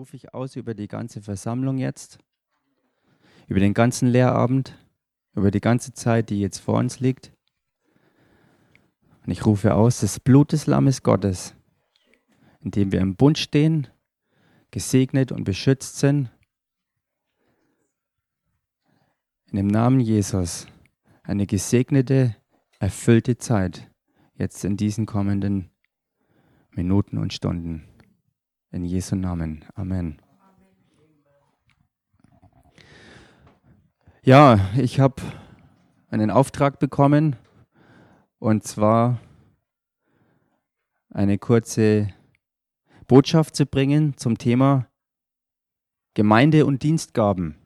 rufe ich aus über die ganze Versammlung jetzt, über den ganzen Lehrabend, über die ganze Zeit, die jetzt vor uns liegt. Und ich rufe aus, das Blut des Lammes Gottes, in dem wir im Bund stehen, gesegnet und beschützt sind. In dem Namen Jesus eine gesegnete, erfüllte Zeit jetzt in diesen kommenden Minuten und Stunden. In Jesu Namen. Amen. Ja, ich habe einen Auftrag bekommen und zwar eine kurze Botschaft zu bringen zum Thema Gemeinde und Dienstgaben.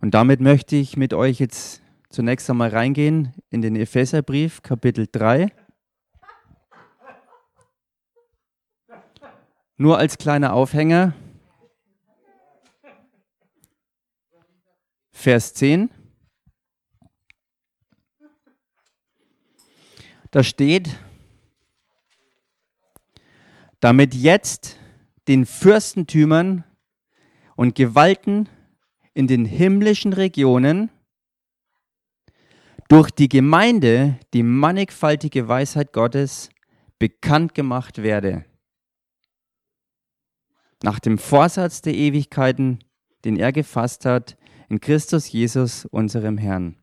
Und damit möchte ich mit euch jetzt zunächst einmal reingehen in den Epheserbrief, Kapitel 3. Nur als kleiner Aufhänger. Vers 10. Da steht, damit jetzt den Fürstentümern und Gewalten in den himmlischen Regionen durch die Gemeinde die mannigfaltige Weisheit Gottes bekannt gemacht werde nach dem Vorsatz der Ewigkeiten, den er gefasst hat, in Christus Jesus, unserem Herrn.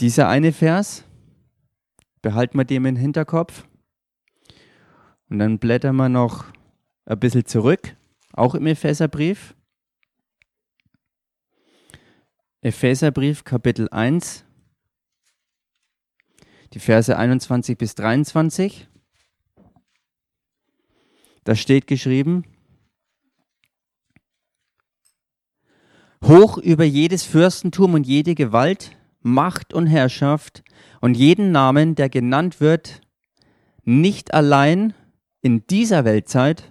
Dieser eine Vers, behalten wir dem im Hinterkopf. Und dann blättern wir noch ein bisschen zurück, auch im Epheserbrief. Epheserbrief Kapitel 1, die Verse 21 bis 23. Da steht geschrieben, hoch über jedes Fürstentum und jede Gewalt, Macht und Herrschaft und jeden Namen, der genannt wird, nicht allein in dieser Weltzeit,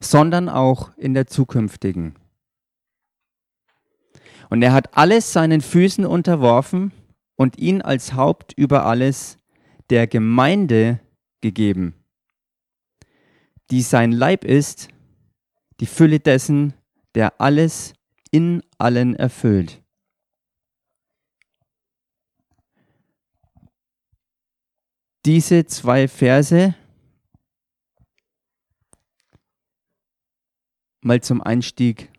sondern auch in der zukünftigen. Und er hat alles seinen Füßen unterworfen und ihn als Haupt über alles der Gemeinde gegeben, die sein Leib ist, die Fülle dessen, der alles in allen erfüllt. Diese zwei Verse mal zum Einstieg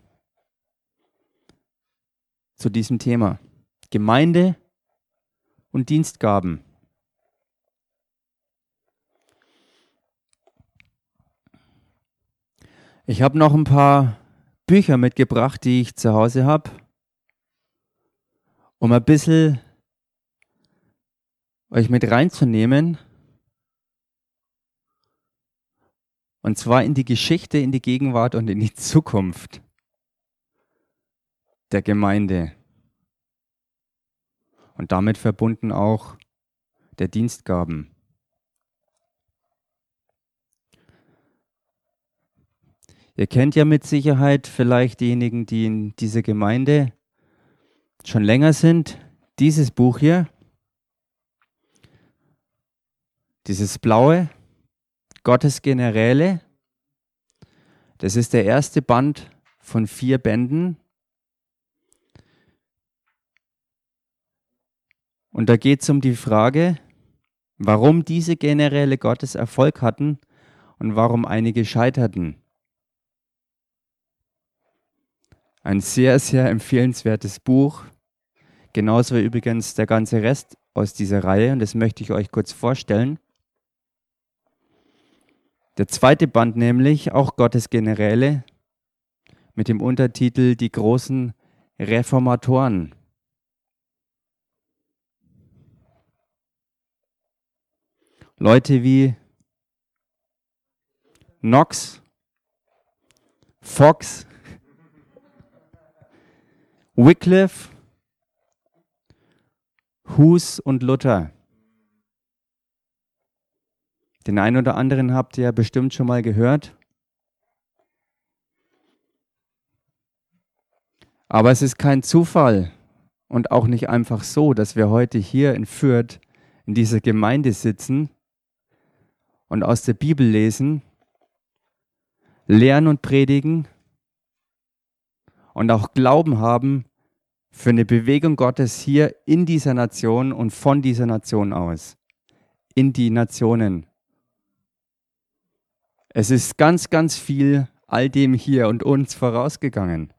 zu diesem Thema. Gemeinde und Dienstgaben. Ich habe noch ein paar Bücher mitgebracht, die ich zu Hause habe, um ein bisschen euch mit reinzunehmen. Und zwar in die Geschichte, in die Gegenwart und in die Zukunft der Gemeinde und damit verbunden auch der Dienstgaben. Ihr kennt ja mit Sicherheit vielleicht diejenigen, die in dieser Gemeinde schon länger sind, dieses Buch hier, dieses blaue, Gottes Generäle. Das ist der erste Band von vier Bänden Und da geht es um die Frage, warum diese Generäle Gottes Erfolg hatten und warum einige scheiterten. Ein sehr, sehr empfehlenswertes Buch. Genauso wie übrigens der ganze Rest aus dieser Reihe. Und das möchte ich euch kurz vorstellen. Der zweite Band nämlich, auch Gottes Generäle, mit dem Untertitel Die großen Reformatoren. Leute wie Knox, Fox, Wycliffe, Hus und Luther. Den einen oder anderen habt ihr ja bestimmt schon mal gehört. Aber es ist kein Zufall, und auch nicht einfach so, dass wir heute hier in Fürth in dieser Gemeinde sitzen und aus der Bibel lesen, lernen und predigen und auch Glauben haben für eine Bewegung Gottes hier in dieser Nation und von dieser Nation aus, in die Nationen. Es ist ganz, ganz viel all dem hier und uns vorausgegangen.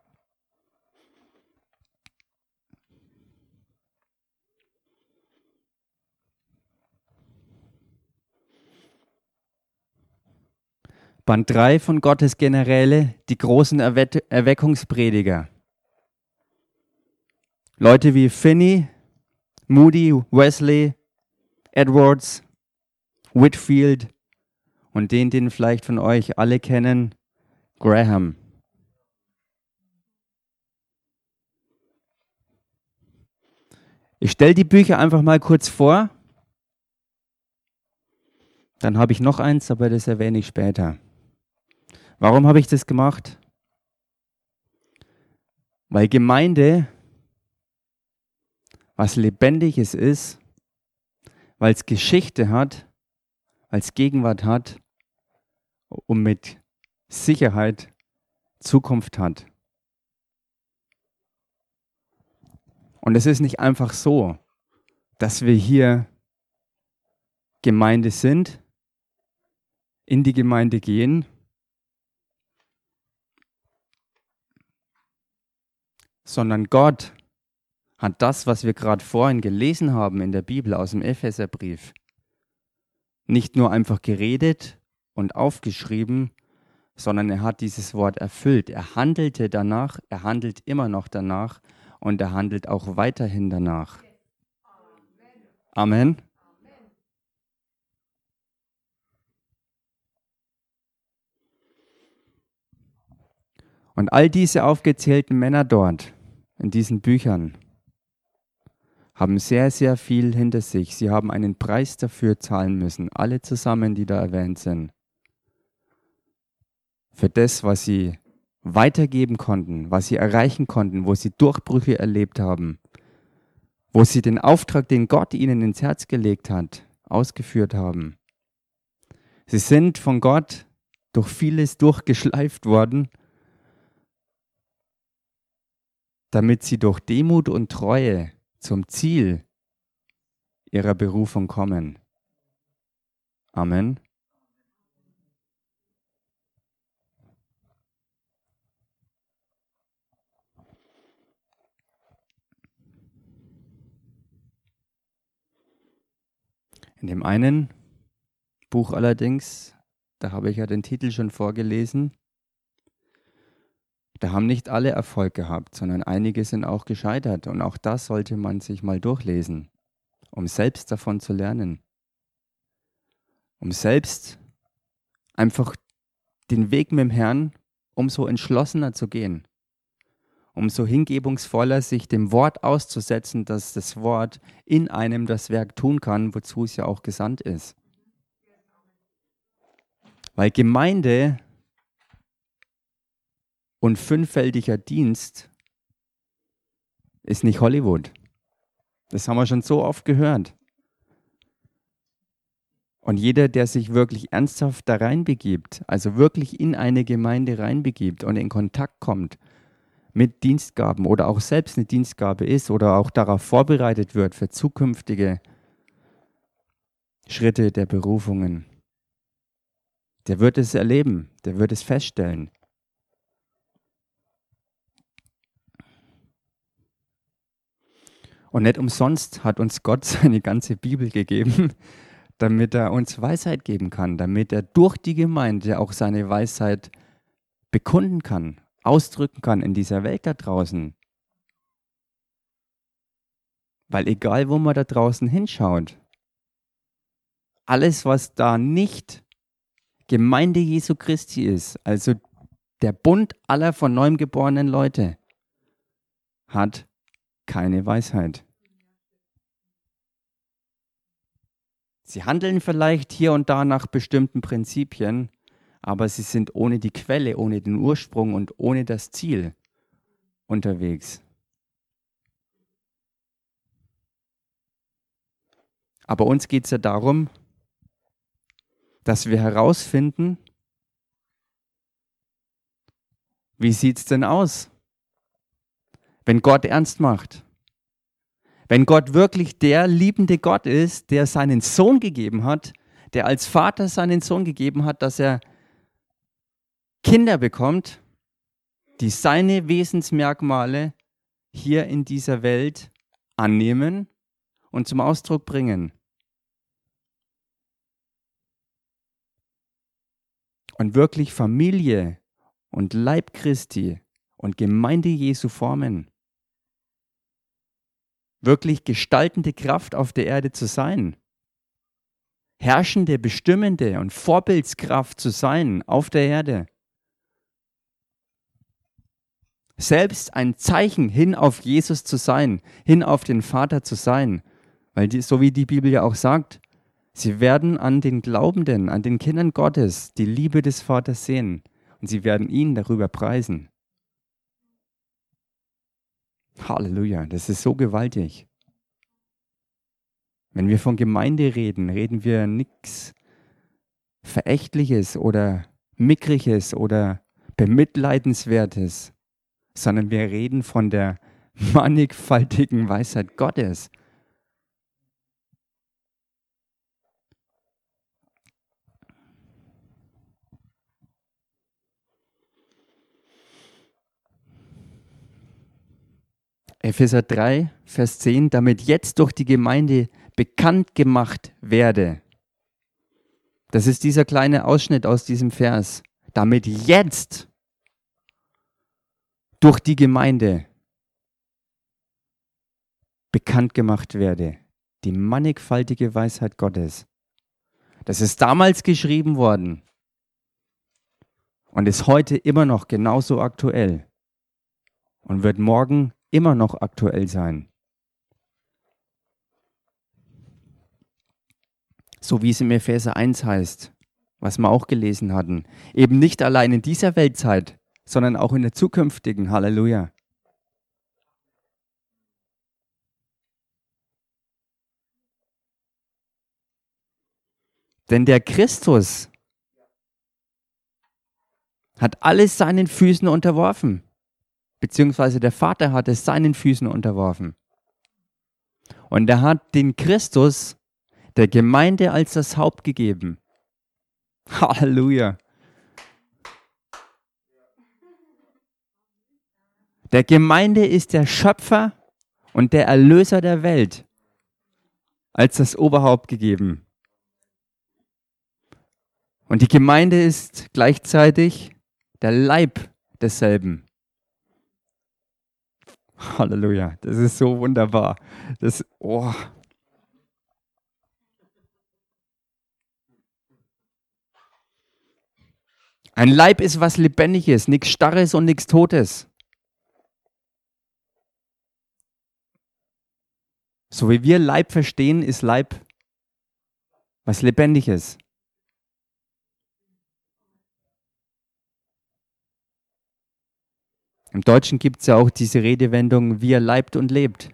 Band 3 von Gottes Generäle, die großen Erwe Erweckungsprediger. Leute wie Finney, Moody, Wesley, Edwards, Whitfield und den, den vielleicht von euch alle kennen, Graham. Ich stelle die Bücher einfach mal kurz vor. Dann habe ich noch eins, aber das erwähne ich später. Warum habe ich das gemacht? Weil Gemeinde was Lebendiges ist, weil es Geschichte hat, weil es Gegenwart hat und mit Sicherheit Zukunft hat. Und es ist nicht einfach so, dass wir hier Gemeinde sind, in die Gemeinde gehen sondern Gott hat das, was wir gerade vorhin gelesen haben in der Bibel aus dem Epheserbrief, nicht nur einfach geredet und aufgeschrieben, sondern er hat dieses Wort erfüllt. Er handelte danach, er handelt immer noch danach und er handelt auch weiterhin danach. Amen. Und all diese aufgezählten Männer dort, in diesen Büchern haben sehr, sehr viel hinter sich. Sie haben einen Preis dafür zahlen müssen, alle zusammen, die da erwähnt sind. Für das, was sie weitergeben konnten, was sie erreichen konnten, wo sie Durchbrüche erlebt haben, wo sie den Auftrag, den Gott ihnen ins Herz gelegt hat, ausgeführt haben. Sie sind von Gott durch vieles durchgeschleift worden damit sie durch Demut und Treue zum Ziel ihrer Berufung kommen. Amen. In dem einen Buch allerdings, da habe ich ja den Titel schon vorgelesen, da haben nicht alle Erfolg gehabt, sondern einige sind auch gescheitert. Und auch das sollte man sich mal durchlesen, um selbst davon zu lernen. Um selbst einfach den Weg mit dem Herrn umso entschlossener zu gehen. Umso hingebungsvoller sich dem Wort auszusetzen, dass das Wort in einem das Werk tun kann, wozu es ja auch gesandt ist. Weil Gemeinde und fünffältiger Dienst ist nicht Hollywood. Das haben wir schon so oft gehört. Und jeder, der sich wirklich ernsthaft da reinbegibt, also wirklich in eine Gemeinde reinbegibt und in Kontakt kommt mit Dienstgaben oder auch selbst eine Dienstgabe ist oder auch darauf vorbereitet wird für zukünftige Schritte der Berufungen, der wird es erleben, der wird es feststellen. Und nicht umsonst hat uns Gott seine ganze Bibel gegeben, damit er uns Weisheit geben kann, damit er durch die Gemeinde auch seine Weisheit bekunden kann, ausdrücken kann in dieser Welt da draußen. Weil egal, wo man da draußen hinschaut, alles, was da nicht Gemeinde Jesu Christi ist, also der Bund aller von neuem geborenen Leute, hat keine Weisheit. Sie handeln vielleicht hier und da nach bestimmten Prinzipien, aber sie sind ohne die Quelle, ohne den Ursprung und ohne das Ziel unterwegs. Aber uns geht es ja darum, dass wir herausfinden, wie sieht es denn aus? Wenn Gott ernst macht? Wenn Gott wirklich der liebende Gott ist, der seinen Sohn gegeben hat, der als Vater seinen Sohn gegeben hat, dass er Kinder bekommt, die seine Wesensmerkmale hier in dieser Welt annehmen und zum Ausdruck bringen. Und wirklich Familie und Leib Christi und Gemeinde Jesu formen. Wirklich gestaltende Kraft auf der Erde zu sein. Herrschende, bestimmende und Vorbildskraft zu sein auf der Erde selbst ein Zeichen hin auf Jesus zu sein, hin auf den Vater zu sein. Weil die, so wie die Bibel ja auch sagt, sie werden an den Glaubenden, an den Kindern Gottes die Liebe des Vaters sehen und sie werden ihn darüber preisen. Halleluja, das ist so gewaltig. Wenn wir von Gemeinde reden, reden wir nichts Verächtliches oder Mickriges oder Bemitleidenswertes, sondern wir reden von der mannigfaltigen Weisheit Gottes. Epheser 3, Vers 10, damit jetzt durch die Gemeinde bekannt gemacht werde. Das ist dieser kleine Ausschnitt aus diesem Vers. Damit jetzt durch die Gemeinde bekannt gemacht werde. Die mannigfaltige Weisheit Gottes. Das ist damals geschrieben worden und ist heute immer noch genauso aktuell und wird morgen immer noch aktuell sein. So wie es im Epheser 1 heißt, was wir auch gelesen hatten. Eben nicht allein in dieser Weltzeit, sondern auch in der zukünftigen. Halleluja. Denn der Christus hat alles seinen Füßen unterworfen, beziehungsweise der Vater hat es seinen Füßen unterworfen. Und er hat den Christus der Gemeinde als das Haupt gegeben. Halleluja. Der Gemeinde ist der Schöpfer und der Erlöser der Welt als das Oberhaupt gegeben. Und die Gemeinde ist gleichzeitig der Leib desselben. Halleluja, das ist so wunderbar. Das, oh. Ein Leib ist was Lebendiges, nichts Starres und nichts Totes. So wie wir Leib verstehen, ist Leib was Lebendiges. Im Deutschen gibt es ja auch diese Redewendung, wie er leibt und lebt.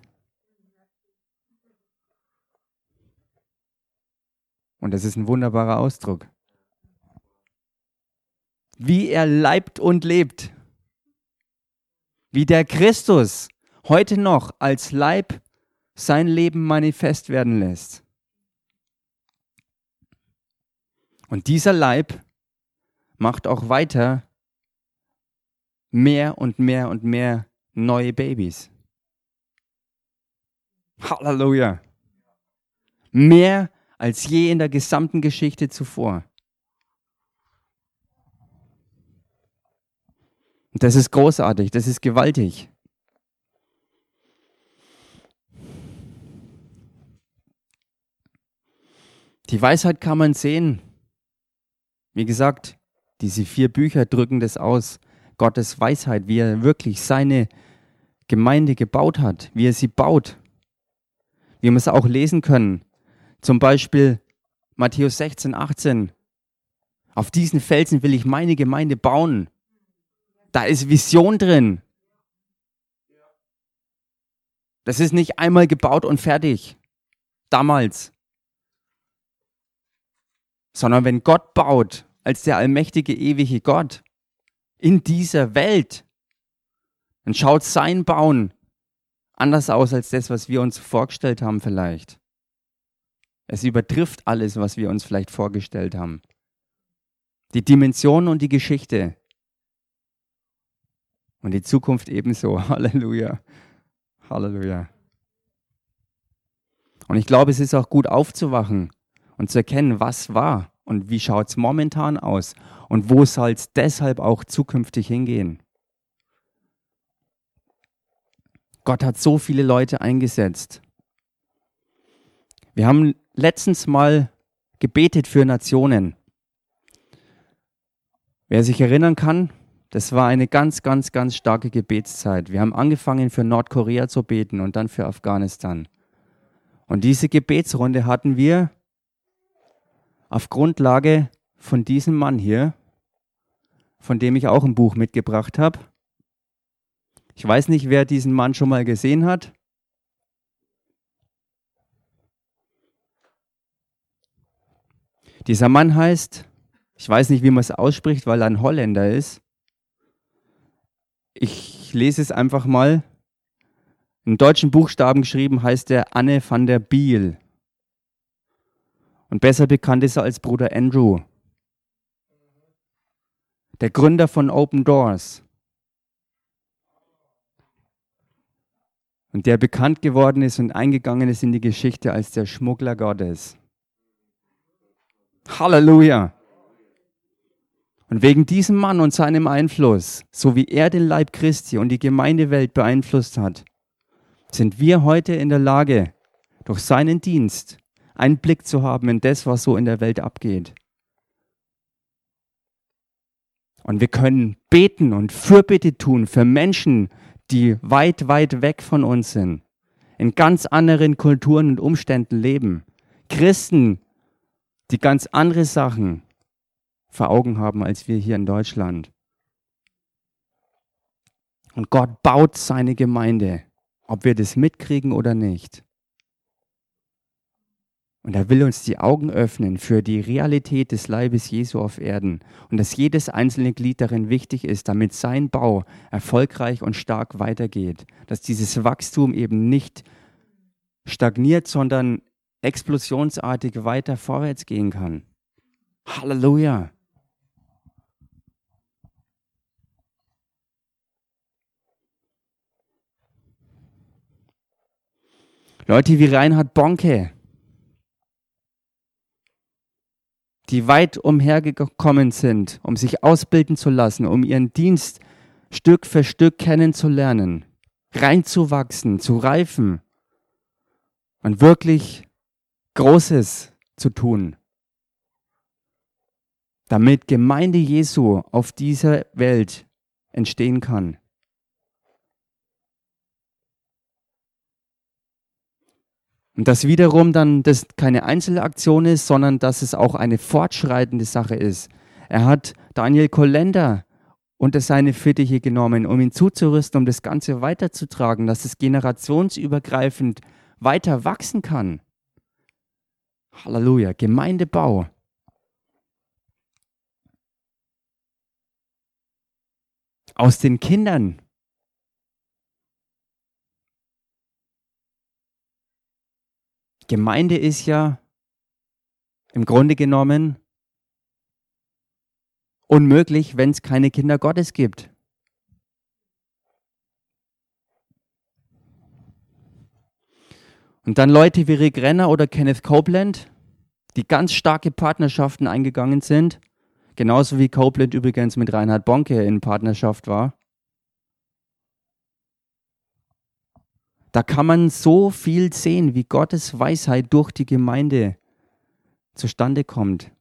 Und das ist ein wunderbarer Ausdruck. Wie er leibt und lebt. Wie der Christus heute noch als Leib sein Leben manifest werden lässt. Und dieser Leib macht auch weiter mehr und mehr und mehr neue Babys. Halleluja. Mehr als je in der gesamten Geschichte zuvor. Und das ist großartig, das ist gewaltig. Die Weisheit kann man sehen. Wie gesagt, diese vier Bücher drücken das aus. Gottes Weisheit, wie er wirklich seine Gemeinde gebaut hat, wie er sie baut. Wie wir es auch lesen können. Zum Beispiel Matthäus 16, 18. Auf diesen Felsen will ich meine Gemeinde bauen. Da ist Vision drin. Das ist nicht einmal gebaut und fertig. Damals sondern wenn Gott baut, als der allmächtige, ewige Gott, in dieser Welt, dann schaut sein Bauen anders aus als das, was wir uns vorgestellt haben vielleicht. Es übertrifft alles, was wir uns vielleicht vorgestellt haben. Die Dimension und die Geschichte. Und die Zukunft ebenso. Halleluja. Halleluja. Und ich glaube, es ist auch gut aufzuwachen und zu erkennen, was war und wie schaut es momentan aus und wo soll es deshalb auch zukünftig hingehen. Gott hat so viele Leute eingesetzt. Wir haben letztens mal gebetet für Nationen. Wer sich erinnern kann, das war eine ganz, ganz, ganz starke Gebetszeit. Wir haben angefangen für Nordkorea zu beten und dann für Afghanistan. Und diese Gebetsrunde hatten wir auf Grundlage von diesem Mann hier, von dem ich auch ein Buch mitgebracht habe. Ich weiß nicht, wer diesen Mann schon mal gesehen hat. Dieser Mann heißt, ich weiß nicht, wie man es ausspricht, weil er ein Holländer ist. Ich lese es einfach mal. In deutschen Buchstaben geschrieben heißt er Anne van der Biel. Und besser bekannt ist er als Bruder Andrew. Der Gründer von Open Doors. Und der bekannt geworden ist und eingegangen ist in die Geschichte als der Schmuggler Gottes. Halleluja. Und wegen diesem Mann und seinem Einfluss, so wie er den Leib Christi und die Gemeindewelt beeinflusst hat, sind wir heute in der Lage, durch seinen Dienst einen Blick zu haben in das, was so in der Welt abgeht. Und wir können beten und Fürbitte tun für Menschen, die weit, weit weg von uns sind, in ganz anderen Kulturen und Umständen leben. Christen, die ganz andere Sachen vor Augen haben als wir hier in Deutschland. Und Gott baut seine Gemeinde, ob wir das mitkriegen oder nicht. Und er will uns die Augen öffnen für die Realität des Leibes Jesu auf Erden und dass jedes einzelne Glied darin wichtig ist, damit sein Bau erfolgreich und stark weitergeht. Dass dieses Wachstum eben nicht stagniert, sondern explosionsartig weiter vorwärts gehen kann. Halleluja. Leute wie Reinhard Bonke, die weit umhergekommen sind, um sich ausbilden zu lassen, um ihren Dienst Stück für Stück kennenzulernen, reinzuwachsen, zu reifen und wirklich Großes zu tun, damit Gemeinde Jesu auf dieser Welt entstehen kann. Und dass wiederum dann das keine Einzelaktion ist, sondern dass es auch eine fortschreitende Sache ist. Er hat Daniel Kolender unter seine Fittiche genommen, um ihn zuzurüsten, um das Ganze weiterzutragen, dass es generationsübergreifend weiter wachsen kann. Halleluja, Gemeindebau. Aus den Kindern Gemeinde ist ja im Grunde genommen unmöglich, wenn es keine Kinder Gottes gibt. Und dann Leute wie Rick Renner oder Kenneth Copeland, die ganz starke Partnerschaften eingegangen sind, genauso wie Copeland übrigens mit Reinhard Bonke in Partnerschaft war. Da kann man so viel sehen, wie Gottes Weisheit durch die Gemeinde zustande kommt.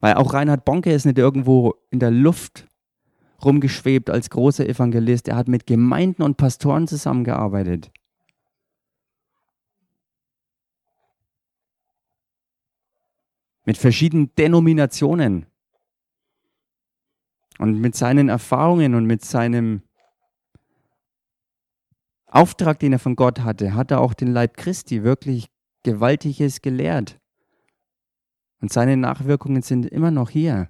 Weil auch Reinhard Bonke ist nicht irgendwo in der Luft rumgeschwebt als großer Evangelist. Er hat mit Gemeinden und Pastoren zusammengearbeitet. Mit verschiedenen Denominationen. Und mit seinen Erfahrungen und mit seinem Auftrag, den er von Gott hatte, hat er auch den Leib Christi wirklich Gewaltiges gelehrt. Und seine Nachwirkungen sind immer noch hier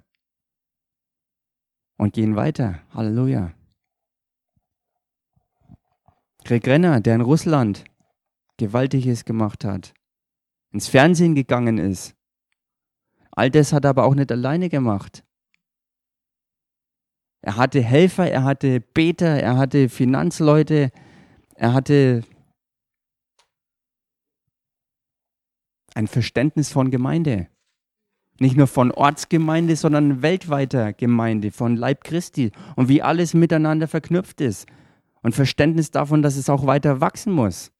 und gehen weiter. Halleluja. Greg Renner, der in Russland Gewaltiges gemacht hat, ins Fernsehen gegangen ist. All das hat er aber auch nicht alleine gemacht. Er hatte Helfer, er hatte Beter, er hatte Finanzleute, er hatte ein Verständnis von Gemeinde. Nicht nur von Ortsgemeinde, sondern weltweiter Gemeinde, von Leib Christi und wie alles miteinander verknüpft ist. Und Verständnis davon, dass es auch weiter wachsen muss.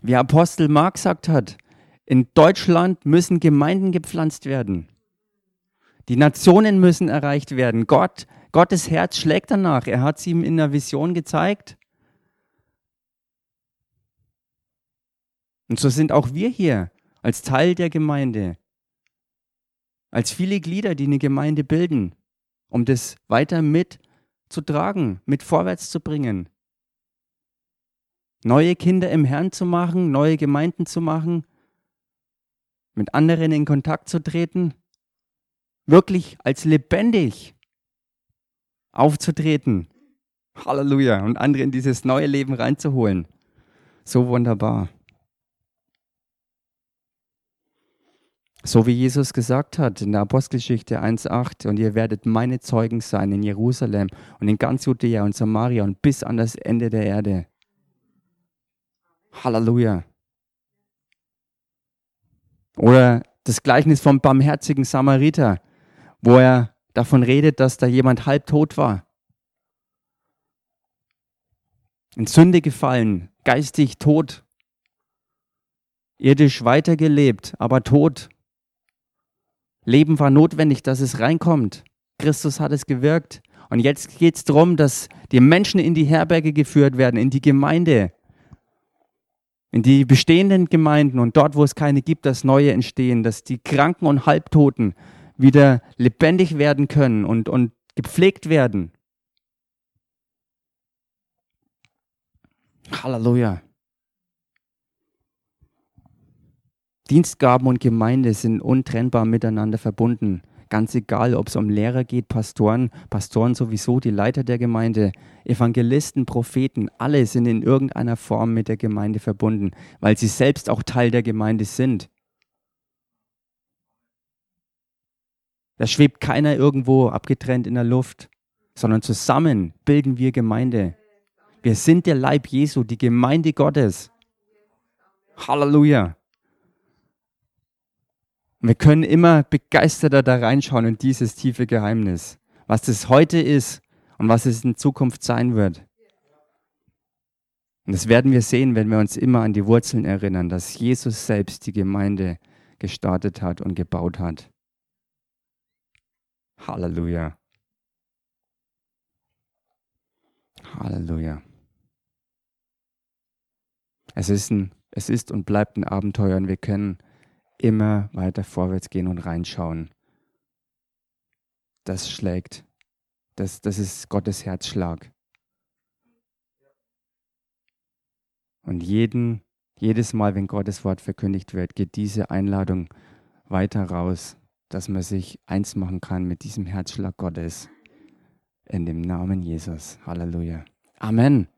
Wie Apostel Mark gesagt hat, in Deutschland müssen Gemeinden gepflanzt werden. Die Nationen müssen erreicht werden. Gott, Gottes Herz schlägt danach. Er hat es ihm in der Vision gezeigt. Und so sind auch wir hier als Teil der Gemeinde, als viele Glieder, die eine Gemeinde bilden, um das weiter mitzutragen, mit vorwärts zu bringen. Neue Kinder im Herrn zu machen, neue Gemeinden zu machen, mit anderen in Kontakt zu treten, wirklich als lebendig aufzutreten. Halleluja. Und andere in dieses neue Leben reinzuholen. So wunderbar. So wie Jesus gesagt hat in der Apostelgeschichte 1.8, und ihr werdet meine Zeugen sein in Jerusalem und in ganz Judäa und Samaria und bis an das Ende der Erde. Halleluja. Oder das Gleichnis vom barmherzigen Samariter, wo er davon redet, dass da jemand halbtot war. In Sünde gefallen, geistig tot, irdisch weitergelebt, aber tot. Leben war notwendig, dass es reinkommt. Christus hat es gewirkt. Und jetzt geht es darum, dass die Menschen in die Herberge geführt werden, in die Gemeinde, in die bestehenden Gemeinden und dort, wo es keine gibt, dass neue entstehen, dass die Kranken und Halbtoten wieder lebendig werden können und, und gepflegt werden. Halleluja. Dienstgaben und Gemeinde sind untrennbar miteinander verbunden. Ganz egal, ob es um Lehrer geht, Pastoren, Pastoren sowieso, die Leiter der Gemeinde, Evangelisten, Propheten, alle sind in irgendeiner Form mit der Gemeinde verbunden, weil sie selbst auch Teil der Gemeinde sind. Da schwebt keiner irgendwo abgetrennt in der Luft, sondern zusammen bilden wir Gemeinde. Wir sind der Leib Jesu, die Gemeinde Gottes. Halleluja. Wir können immer begeisterter da reinschauen in dieses tiefe Geheimnis, was das heute ist und was es in Zukunft sein wird. Und das werden wir sehen, wenn wir uns immer an die Wurzeln erinnern, dass Jesus selbst die Gemeinde gestartet hat und gebaut hat. Halleluja. Halleluja. Es ist, ein, es ist und bleibt ein Abenteuer und wir können immer weiter vorwärts gehen und reinschauen. Das schlägt. Das, das ist Gottes Herzschlag. Und jeden, jedes Mal, wenn Gottes Wort verkündigt wird, geht diese Einladung weiter raus, dass man sich eins machen kann mit diesem Herzschlag Gottes. In dem Namen Jesus. Halleluja. Amen.